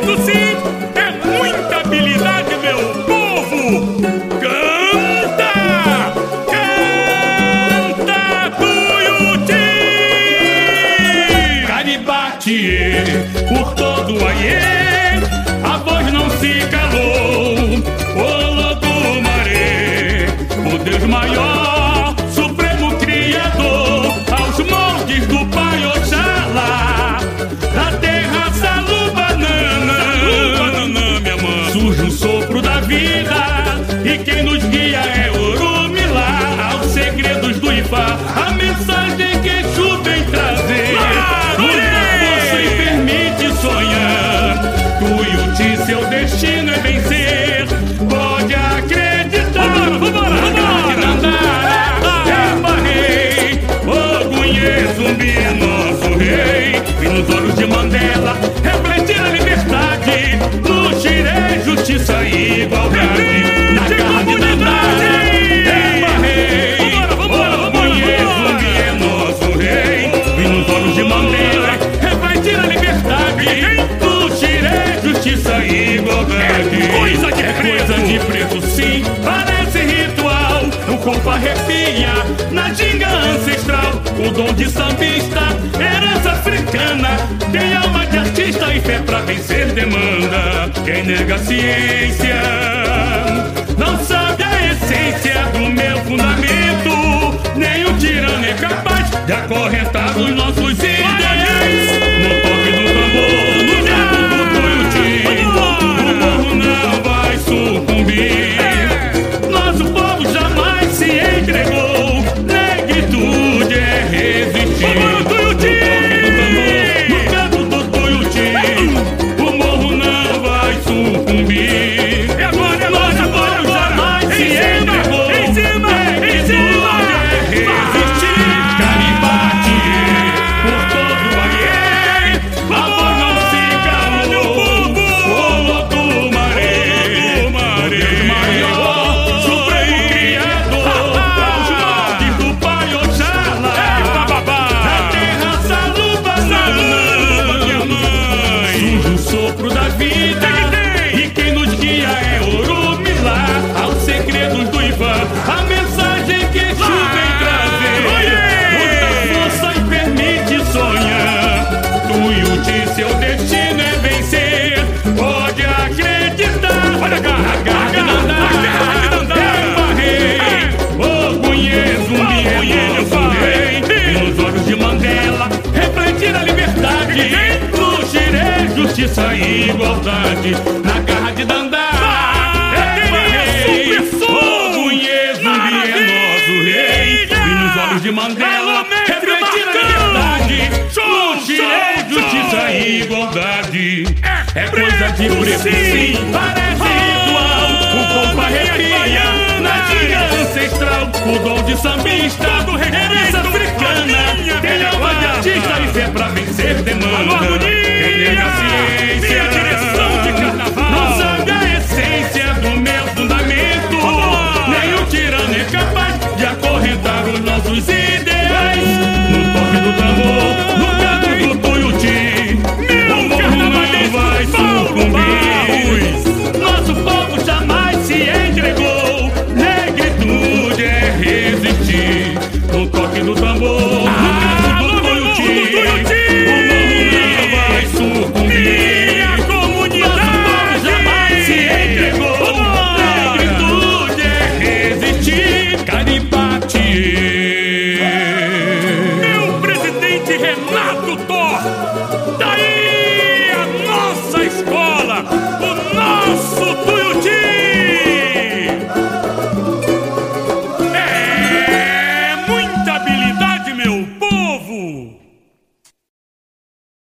Isto sim é muita habilidade, meu povo! Canta! Canta, Tuiuti! Caribate, por todo o Aie, a voz não se calou. O lodo maré, o Deus maior, E nos olhos de Mandela, refletir a liberdade. No xiré, justiça e igualdade. Na garra de Dandara, é rei. Ogunhê, é nosso rei. E nos olhos de Mandela, refletir a liberdade. No xiré, justiça e igualdade. Corpo arrepia na ginga ancestral. O dom de sambista, herança africana. Tem alma de artista e fé pra vencer demanda. Quem nega a ciência não sabe a essência do meu fundamento. Nem o tirano é capaz de acorrentar os nossos sopro da vida. E quem nos guia é Orumilá. Aos segredos do Ivan, a mensagem que Exu vem trazer. Muita força e permite sonhar. Tuiuti, seu destino é vencer. Pode acreditar. Olha cá, de Dandara. É nos olhos de Mandela, refletir a liberdade. Justiça e igualdade. Na garra de Dandara. É rei. Ogunhê, zumbi é nosso rei. E nos olhos de Mandela, refletir a liberdade. Xiré, justiça e igualdade. É coisa de preto, sim, parece ritual. O corpo arrepia ancestral. O dom de sambista, herança africana. Tem alma de artista e fé pra vencer demanda. Renato Torres!